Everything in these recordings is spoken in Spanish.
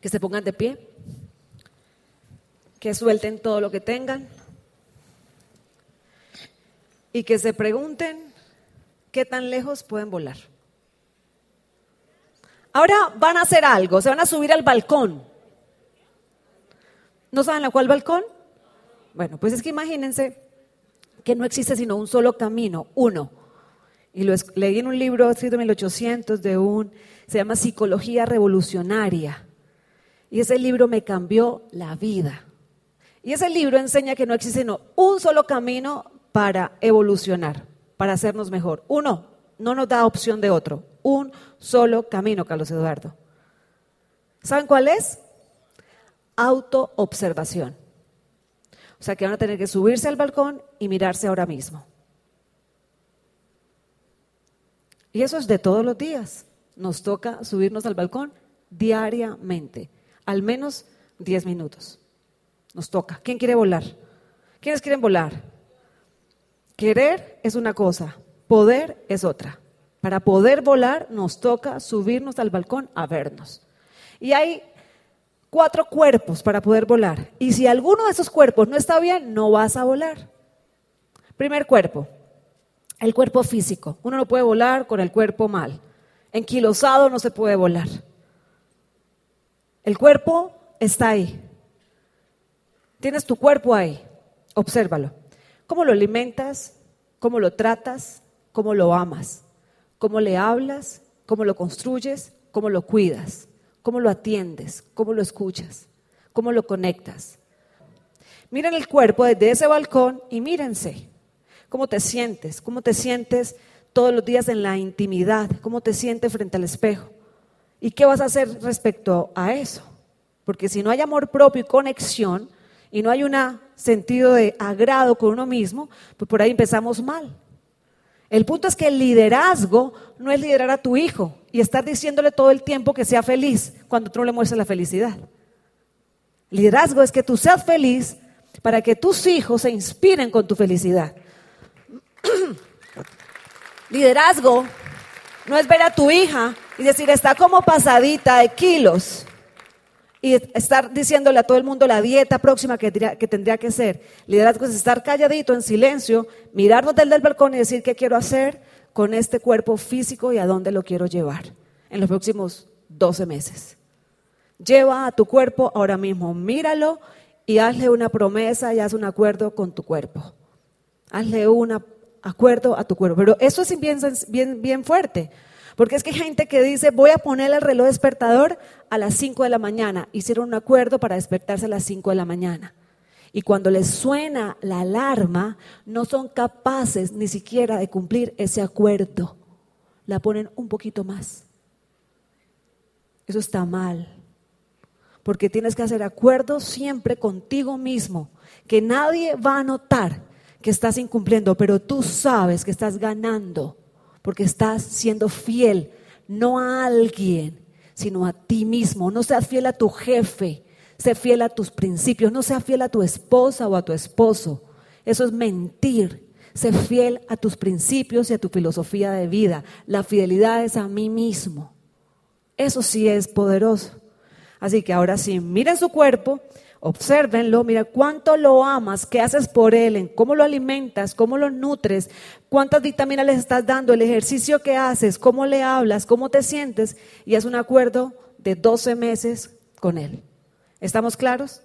que se pongan de pie, que suelten todo lo que tengan y que se pregunten qué tan lejos pueden volar. Ahora van a hacer algo, se van a subir al balcón. ¿No saben a cuál balcón? Bueno, pues es que imagínense que no existe sino un solo camino, uno y lo leí en un libro escrito en 1800 de un, se llama Psicología Revolucionaria. Y ese libro me cambió la vida. Y ese libro enseña que no existe sino un solo camino para evolucionar, para hacernos mejor. Uno, no nos da opción de otro. Un solo camino, Carlos Eduardo. ¿Saben cuál es? Autoobservación. O sea que van a tener que subirse al balcón y mirarse ahora mismo. Y eso es de todos los días. Nos toca subirnos al balcón diariamente, al menos 10 minutos. Nos toca. ¿Quién quiere volar? ¿Quiénes quieren volar? Querer es una cosa, poder es otra. Para poder volar nos toca subirnos al balcón a vernos. Y hay cuatro cuerpos para poder volar. Y si alguno de esos cuerpos no está bien, no vas a volar. Primer cuerpo, el cuerpo físico. Uno no puede volar con el cuerpo mal. Enquilosado no se puede volar. El cuerpo está ahí. Tienes tu cuerpo ahí. Obsérvalo. ¿Cómo lo alimentas? ¿Cómo lo tratas? ¿Cómo lo amas? ¿Cómo le hablas? ¿Cómo lo construyes? ¿Cómo lo cuidas? ¿Cómo lo atiendes? ¿Cómo lo escuchas? ¿Cómo lo conectas? Miren el cuerpo desde ese balcón y mírense. ¿Cómo te sientes? ¿Cómo te sientes todos los días en la intimidad? ¿Cómo te sientes frente al espejo? ¿Y qué vas a hacer respecto a eso? Porque si no hay amor propio y conexión y no hay un sentido de agrado con uno mismo, pues por ahí empezamos mal. El punto es que el liderazgo no es liderar a tu hijo y estar diciéndole todo el tiempo que sea feliz cuando tú no le muestras la felicidad. Liderazgo es que tú seas feliz para que tus hijos se inspiren con tu felicidad. Liderazgo no es ver a tu hija y decir, está como pasadita de kilos. Y estar diciéndole a todo el mundo la dieta próxima que, que tendría que ser. Liderazgo es estar calladito, en silencio, mirarnos desde el balcón y decir qué quiero hacer con este cuerpo físico y a dónde lo quiero llevar en los próximos 12 meses. Lleva a tu cuerpo ahora mismo, míralo y hazle una promesa y haz un acuerdo con tu cuerpo. Hazle una acuerdo a tu cuerpo. Pero eso es bien, bien, bien fuerte. Porque es que hay gente que dice, voy a poner el reloj despertador a las 5 de la mañana. Hicieron un acuerdo para despertarse a las 5 de la mañana. Y cuando les suena la alarma, no son capaces ni siquiera de cumplir ese acuerdo. La ponen un poquito más. Eso está mal. Porque tienes que hacer acuerdos siempre contigo mismo, que nadie va a notar que estás incumpliendo, pero tú sabes que estás ganando porque estás siendo fiel, no a alguien, sino a ti mismo. No seas fiel a tu jefe, sé fiel a tus principios, no seas fiel a tu esposa o a tu esposo. Eso es mentir. Sé fiel a tus principios y a tu filosofía de vida. La fidelidad es a mí mismo. Eso sí es poderoso. Así que ahora sí, miren su cuerpo, Obsérvenlo, mira cuánto lo amas, qué haces por él, cómo lo alimentas, cómo lo nutres, cuántas vitaminas le estás dando, el ejercicio que haces, cómo le hablas, cómo te sientes y es un acuerdo de 12 meses con él. ¿Estamos claros?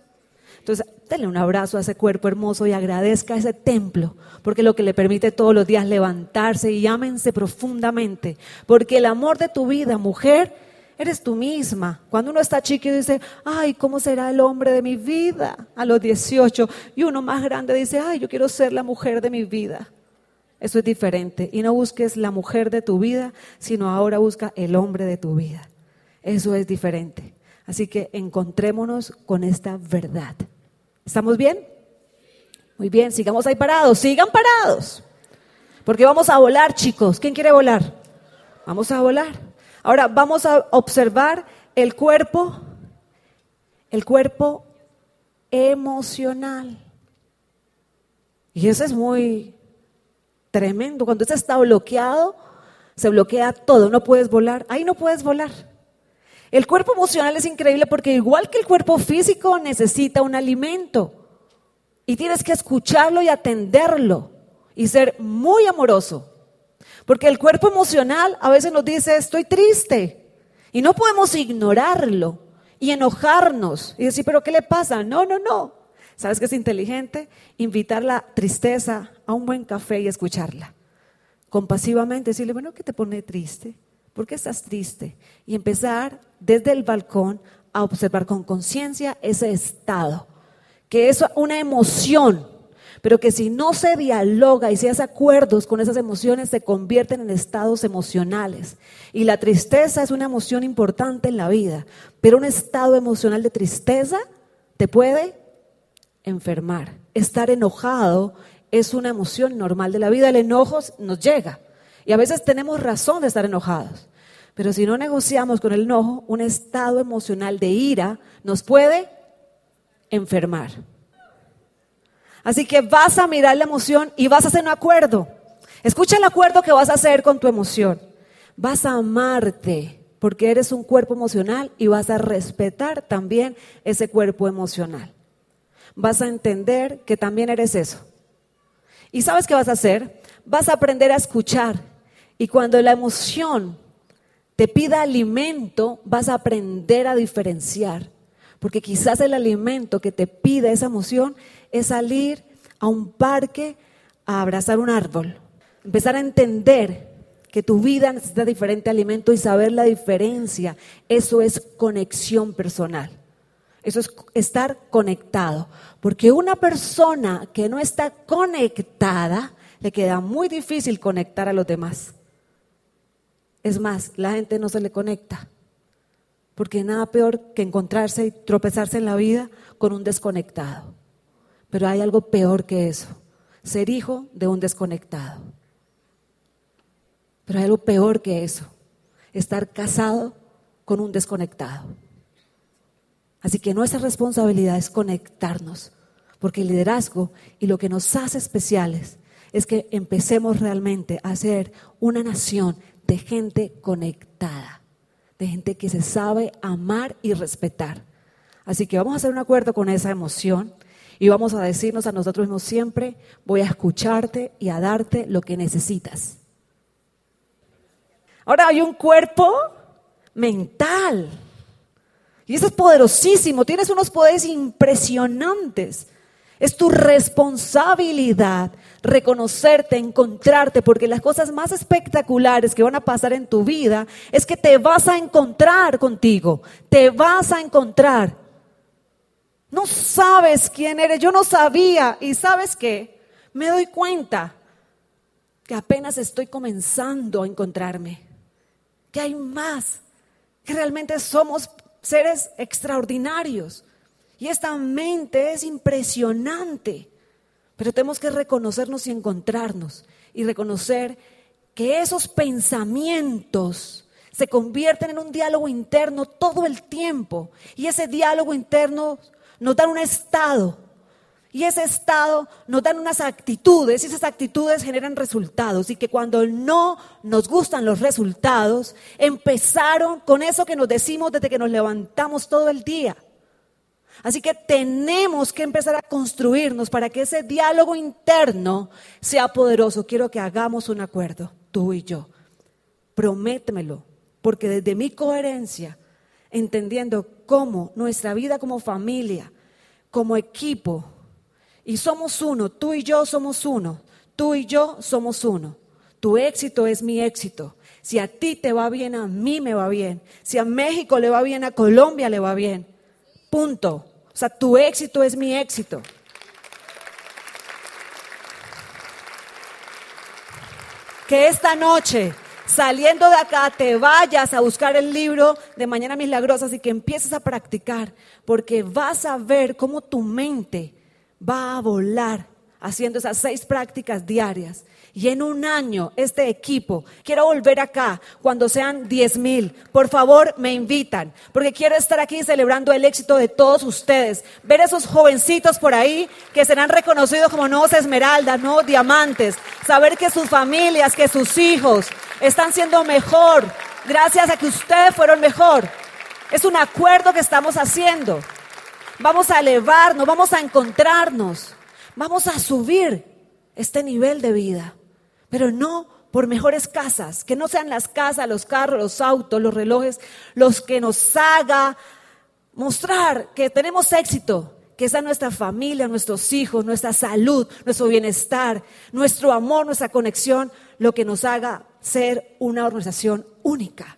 Entonces, denle un abrazo a ese cuerpo hermoso y agradezca ese templo, porque lo que le permite todos los días levantarse y ámense profundamente, porque el amor de tu vida, mujer, Eres tú misma. Cuando uno está chiquito dice, ay, ¿cómo será el hombre de mi vida? A los 18. Y uno más grande dice, ay, yo quiero ser la mujer de mi vida. Eso es diferente. Y no busques la mujer de tu vida, sino ahora busca el hombre de tu vida. Eso es diferente. Así que encontrémonos con esta verdad. ¿Estamos bien? Muy bien, sigamos ahí parados, sigan parados. Porque vamos a volar, chicos. ¿Quién quiere volar? Vamos a volar. Ahora vamos a observar el cuerpo, el cuerpo emocional. Y eso es muy tremendo. Cuando está bloqueado, se bloquea todo, no puedes volar. Ahí no puedes volar. El cuerpo emocional es increíble porque igual que el cuerpo físico necesita un alimento. Y tienes que escucharlo y atenderlo y ser muy amoroso. Porque el cuerpo emocional a veces nos dice, estoy triste. Y no podemos ignorarlo y enojarnos y decir, pero ¿qué le pasa? No, no, no. ¿Sabes qué es inteligente? Invitar la tristeza a un buen café y escucharla. Compasivamente decirle, bueno, ¿qué te pone triste? ¿Por qué estás triste? Y empezar desde el balcón a observar con conciencia ese estado, que es una emoción, pero que si no se dialoga y se hace acuerdos con esas emociones, se convierten en estados emocionales. Y la tristeza es una emoción importante en la vida, pero un estado emocional de tristeza te puede enfermar. Estar enojado es una emoción normal de la vida. El enojo nos llega. Y a veces tenemos razón de estar enojados. Pero si no negociamos con el enojo, un estado emocional de ira nos puede enfermar. Así que vas a mirar la emoción y vas a hacer un acuerdo. Escucha el acuerdo que vas a hacer con tu emoción. Vas a amarte porque eres un cuerpo emocional y vas a respetar también ese cuerpo emocional vas a entender que también eres eso. ¿Y sabes qué vas a hacer? Vas a aprender a escuchar. Y cuando la emoción te pida alimento, vas a aprender a diferenciar. Porque quizás el alimento que te pide esa emoción es salir a un parque a abrazar un árbol. Empezar a entender que tu vida necesita diferente alimento y saber la diferencia. Eso es conexión personal. Eso es estar conectado. Porque una persona que no está conectada, le queda muy difícil conectar a los demás. Es más, la gente no se le conecta. Porque nada peor que encontrarse y tropezarse en la vida con un desconectado. Pero hay algo peor que eso. Ser hijo de un desconectado. Pero hay algo peor que eso. Estar casado con un desconectado. Así que nuestra responsabilidad es conectarnos, porque el liderazgo y lo que nos hace especiales es que empecemos realmente a ser una nación de gente conectada, de gente que se sabe amar y respetar. Así que vamos a hacer un acuerdo con esa emoción y vamos a decirnos a nosotros mismos siempre, voy a escucharte y a darte lo que necesitas. Ahora hay un cuerpo mental. Y eso es poderosísimo, tienes unos poderes impresionantes. Es tu responsabilidad reconocerte, encontrarte, porque las cosas más espectaculares que van a pasar en tu vida es que te vas a encontrar contigo, te vas a encontrar. No sabes quién eres, yo no sabía y sabes qué, me doy cuenta que apenas estoy comenzando a encontrarme, que hay más, que realmente somos seres extraordinarios. Y esta mente es impresionante. Pero tenemos que reconocernos y encontrarnos y reconocer que esos pensamientos se convierten en un diálogo interno todo el tiempo. Y ese diálogo interno nos da un estado y ese estado nos dan unas actitudes y esas actitudes generan resultados. Y que cuando no nos gustan los resultados, empezaron con eso que nos decimos desde que nos levantamos todo el día. Así que tenemos que empezar a construirnos para que ese diálogo interno sea poderoso. Quiero que hagamos un acuerdo, tú y yo. Prométemelo, porque desde mi coherencia, entendiendo cómo nuestra vida como familia, como equipo, y somos uno, tú y yo somos uno, tú y yo somos uno. Tu éxito es mi éxito. Si a ti te va bien, a mí me va bien. Si a México le va bien, a Colombia le va bien. Punto. O sea, tu éxito es mi éxito. Que esta noche saliendo de acá te vayas a buscar el libro de Mañana Milagrosas y que empieces a practicar, porque vas a ver cómo tu mente va a volar haciendo esas seis prácticas diarias. Y en un año, este equipo, quiero volver acá cuando sean 10 mil. Por favor, me invitan, porque quiero estar aquí celebrando el éxito de todos ustedes. Ver esos jovencitos por ahí que serán reconocidos como nuevos esmeraldas, nuevos diamantes. Saber que sus familias, que sus hijos están siendo mejor gracias a que ustedes fueron mejor. Es un acuerdo que estamos haciendo. Vamos a elevarnos, vamos a encontrarnos, vamos a subir este nivel de vida pero no por mejores casas, que no sean las casas, los carros, los autos, los relojes, los que nos haga mostrar que tenemos éxito, que sea nuestra familia, nuestros hijos, nuestra salud, nuestro bienestar, nuestro amor, nuestra conexión, lo que nos haga ser una organización única.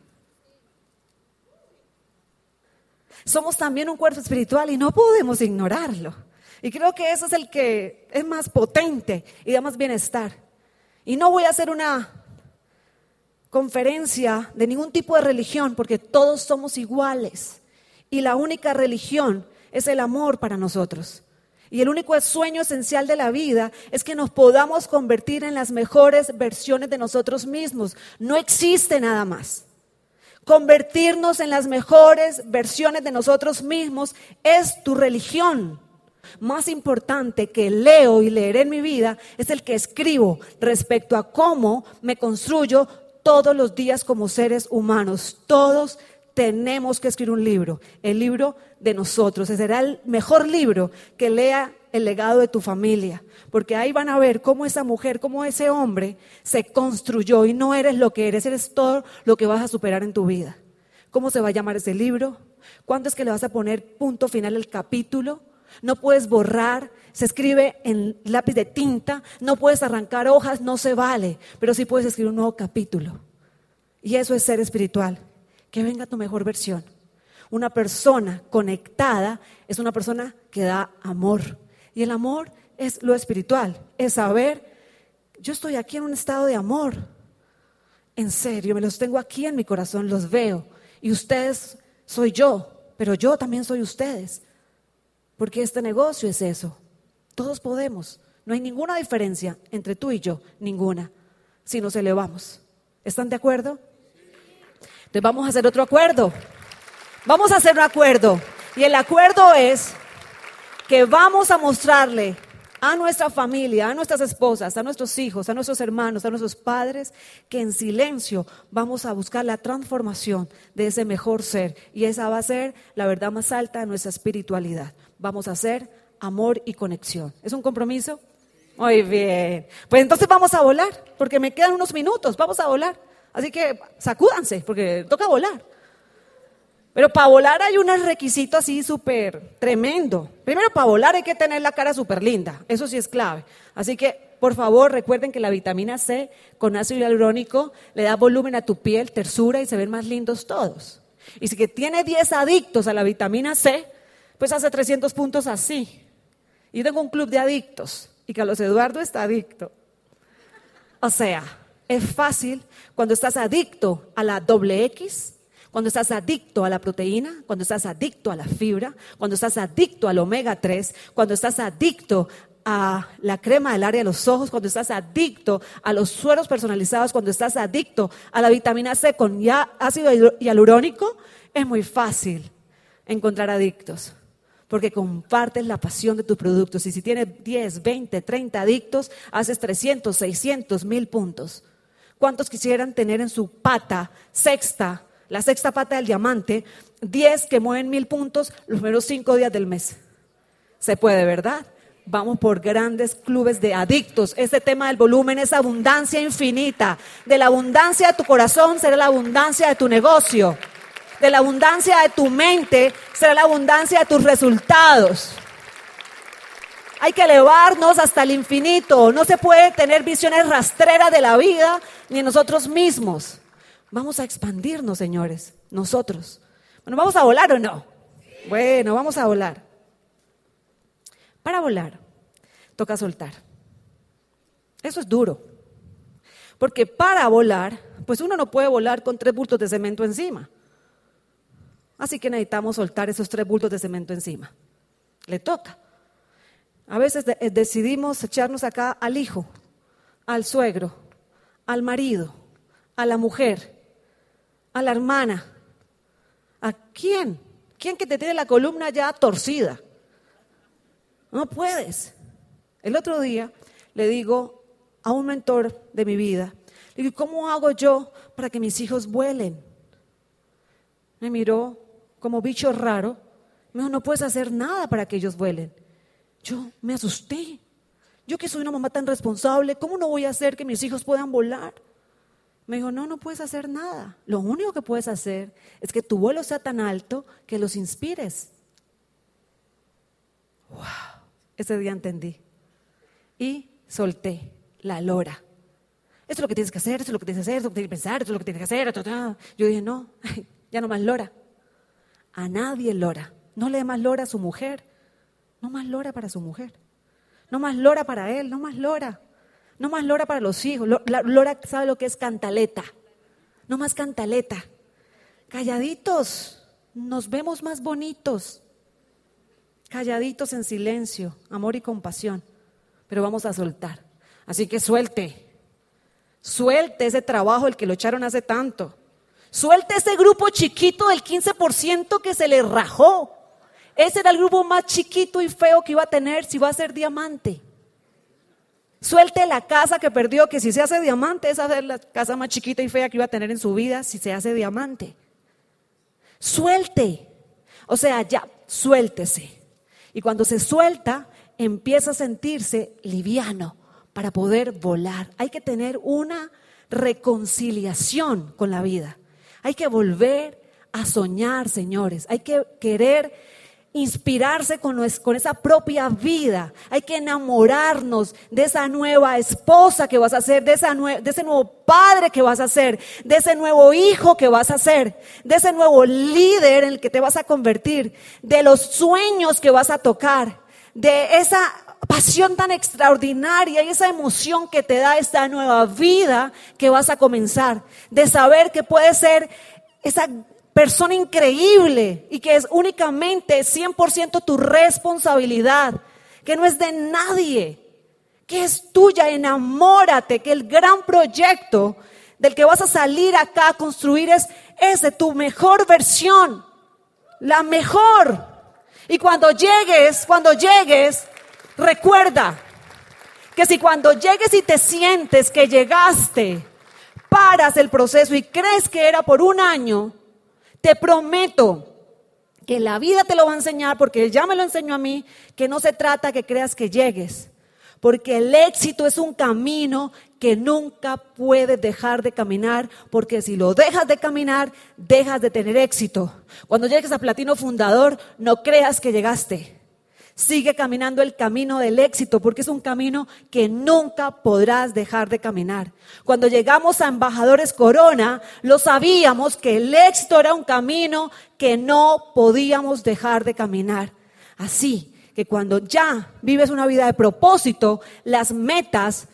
Somos también un cuerpo espiritual y no podemos ignorarlo. Y creo que eso es el que es más potente y da más bienestar. Y no voy a hacer una conferencia de ningún tipo de religión, porque todos somos iguales. Y la única religión es el amor para nosotros. Y el único sueño esencial de la vida es que nos podamos convertir en las mejores versiones de nosotros mismos. No existe nada más. Convertirnos en las mejores versiones de nosotros mismos es tu religión más importante que leo y leeré en mi vida es el que escribo respecto a cómo me construyo todos los días como seres humanos. Todos tenemos que escribir un libro, el libro de nosotros. Ese será el mejor libro que lea el legado de tu familia, porque ahí van a ver cómo esa mujer, cómo ese hombre se construyó y no eres lo que eres, eres todo lo que vas a superar en tu vida. ¿Cómo se va a llamar ese libro? ¿Cuándo es que le vas a poner punto final al capítulo? no puedes borrar, se escribe en lápiz de tinta, no puedes arrancar hojas, no se vale, pero sí puedes escribir un nuevo capítulo. Y eso es ser espiritual, que venga tu mejor versión. Una persona conectada es una persona que da amor. Y el amor es lo espiritual, es saber, yo estoy aquí en un estado de amor. En serio, me los tengo aquí en mi corazón, los veo. Y ustedes soy yo, pero yo también soy ustedes. Porque este negocio es eso. Todos podemos. No hay ninguna diferencia entre tú y yo, ninguna, si nos elevamos. ¿Están de acuerdo? Entonces vamos a hacer otro acuerdo. Vamos a hacer un acuerdo. Y el acuerdo es que vamos a mostrarle a nuestra familia, a nuestras esposas, a nuestros hijos, a nuestros hermanos, a nuestros padres, que en silencio vamos a buscar la transformación de ese mejor ser. Y esa va a ser la verdad más alta de nuestra espiritualidad vamos a hacer amor y conexión. ¿Es un compromiso? Muy bien. Pues entonces vamos a volar, porque me quedan unos minutos, vamos a volar. Así que sacúdanse, porque toca volar. Pero para volar hay un requisito así súper tremendo. Primero, para volar hay que tener la cara súper linda, eso sí es clave. Así que, por favor, recuerden que la vitamina C con ácido hialurónico le da volumen a tu piel, tersura y se ven más lindos todos. Y si que tiene 10 adictos a la vitamina C, pues hace 300 puntos así. Y tengo un club de adictos y Carlos Eduardo está adicto. O sea, es fácil cuando estás adicto a la doble X, cuando estás adicto a la proteína, cuando estás adicto a la fibra, cuando estás adicto al omega 3, cuando estás adicto a la crema del área de los ojos, cuando estás adicto a los sueros personalizados, cuando estás adicto a la vitamina C con ya ácido hialurónico, es muy fácil encontrar adictos porque compartes la pasión de tus productos. Y si tienes 10, 20, 30 adictos, haces 300, 600, mil puntos. ¿Cuántos quisieran tener en su pata sexta, la sexta pata del diamante, 10 que mueven mil puntos los primeros 5 días del mes? Se puede, ¿verdad? Vamos por grandes clubes de adictos. Este tema del volumen es abundancia infinita. De la abundancia de tu corazón será la abundancia de tu negocio de la abundancia de tu mente será la abundancia de tus resultados. Hay que elevarnos hasta el infinito. No se puede tener visiones rastreras de la vida ni nosotros mismos. Vamos a expandirnos, señores, nosotros. Bueno, ¿vamos a volar o no? Bueno, vamos a volar. Para volar, toca soltar. Eso es duro. Porque para volar, pues uno no puede volar con tres bultos de cemento encima. Así que necesitamos soltar esos tres bultos de cemento encima. Le toca. A veces eh, decidimos echarnos acá al hijo, al suegro, al marido, a la mujer, a la hermana. ¿A quién? ¿Quién que te tiene la columna ya torcida? No puedes. El otro día le digo a un mentor de mi vida, le digo, ¿cómo hago yo para que mis hijos vuelen? Me miró como bicho raro. Me dijo, no puedes hacer nada para que ellos vuelen. Yo me asusté. Yo que soy una mamá tan responsable, ¿cómo no voy a hacer que mis hijos puedan volar? Me dijo, no, no puedes hacer nada. Lo único que puedes hacer es que tu vuelo sea tan alto que los inspires. Wow, ese día entendí. Y solté la lora. Esto es lo que tienes que hacer, esto es lo que tienes que hacer, esto es lo que tienes que pensar, esto es lo que tienes que hacer. Yo dije, no, ya no más lora. A nadie lora. No le dé más lora a su mujer. No más lora para su mujer. No más lora para él, no más lora. No más lora para los hijos. Lora sabe lo que es cantaleta. No más cantaleta. Calladitos, nos vemos más bonitos. Calladitos en silencio, amor y compasión. Pero vamos a soltar. Así que suelte. Suelte ese trabajo, el que lo echaron hace tanto. Suelte ese grupo chiquito del 15% que se le rajó. Ese era el grupo más chiquito y feo que iba a tener si va a ser diamante. Suelte la casa que perdió, que si se hace diamante, esa es la casa más chiquita y fea que iba a tener en su vida si se hace diamante. Suelte. O sea, ya, suéltese. Y cuando se suelta, empieza a sentirse liviano para poder volar. Hay que tener una reconciliación con la vida. Hay que volver a soñar, señores. Hay que querer inspirarse con, esa propia vida. Hay que enamorarnos de esa nueva esposa que vas a ser, de, esa de ese nuevo padre que vas a ser, de ese nuevo hijo que vas a ser, de ese nuevo líder en el que te vas a convertir, de los sueños que vas a tocar, de esa pasión tan extraordinaria y esa emoción que te da esta nueva vida que vas a comenzar, de saber que puede ser esa persona increíble y que es únicamente 100% tu responsabilidad, que no es de nadie, que es tuya, enamórate, que el gran proyecto del que vas a salir acá a construir es, es de tu mejor versión, la mejor. Y cuando llegues, cuando llegues, recuerda que si cuando llegues y te sientes que llegaste, paras el proceso y crees que era por un año, te prometo que la vida te lo va a enseñar, porque ya me lo enseñó a mí, que no se trata que creas que llegues, porque el éxito es un camino que nunca puedes dejar de caminar, porque si lo dejas de caminar, dejas de tener éxito. Cuando llegues a Platino Fundador, no creas que llegaste. Sigue caminando el camino del éxito porque es un camino que nunca podrás dejar de caminar. Cuando llegamos a Embajadores Corona, lo sabíamos que el éxito era un camino que no podíamos dejar de caminar. Así que cuando ya vives una vida de propósito, las metas,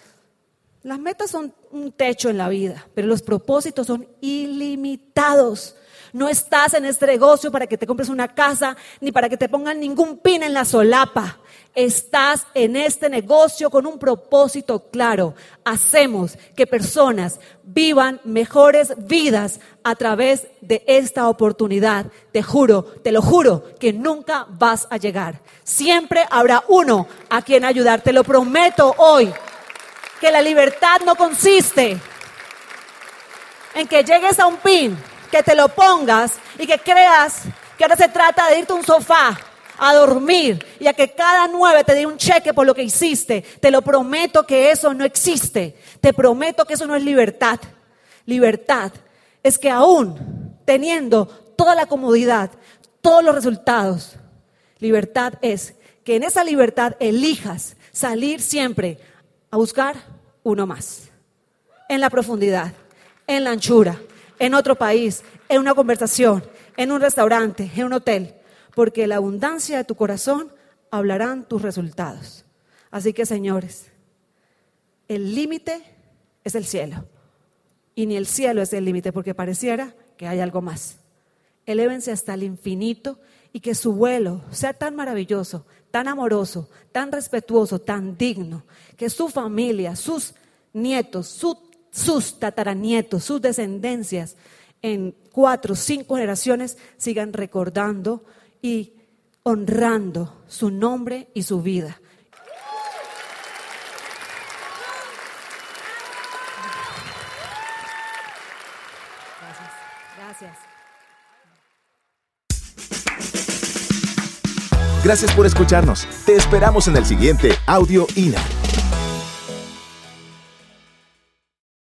las metas son un techo en la vida, pero los propósitos son ilimitados. No estás en este negocio para que te compres una casa ni para que te pongan ningún pin en la solapa. Estás en este negocio con un propósito claro. Hacemos que personas vivan mejores vidas a través de esta oportunidad. Te juro, te lo juro, que nunca vas a llegar. Siempre habrá uno a quien ayudar. Te lo prometo hoy, que la libertad no consiste en que llegues a un pin que te lo pongas y que creas que ahora se trata de irte a un sofá a dormir y a que cada nueve te dé un cheque por lo que hiciste. Te lo prometo que eso no existe. Te prometo que eso no es libertad. Libertad es que aún teniendo toda la comodidad, todos los resultados, libertad es que en esa libertad elijas salir siempre a buscar uno más. En la profundidad, en la anchura, en otro país, en una conversación, en un restaurante, en un hotel, porque la abundancia de tu corazón hablarán tus resultados. Así que, señores, el límite es el cielo. y ni el cielo es el límite porque pareciera que hay algo más. Elévense hasta el infinito y que su vuelo sea tan maravilloso, tan amoroso, tan respetuoso, tan digno, que su familia, sus nietos, sus tataranietos, sus descendencias en cuatro, cinco generaciones sigan recordando y honrando su nombre y su vida. Gracias. Gracias por escucharnos. Te esperamos en el siguiente Audio INA.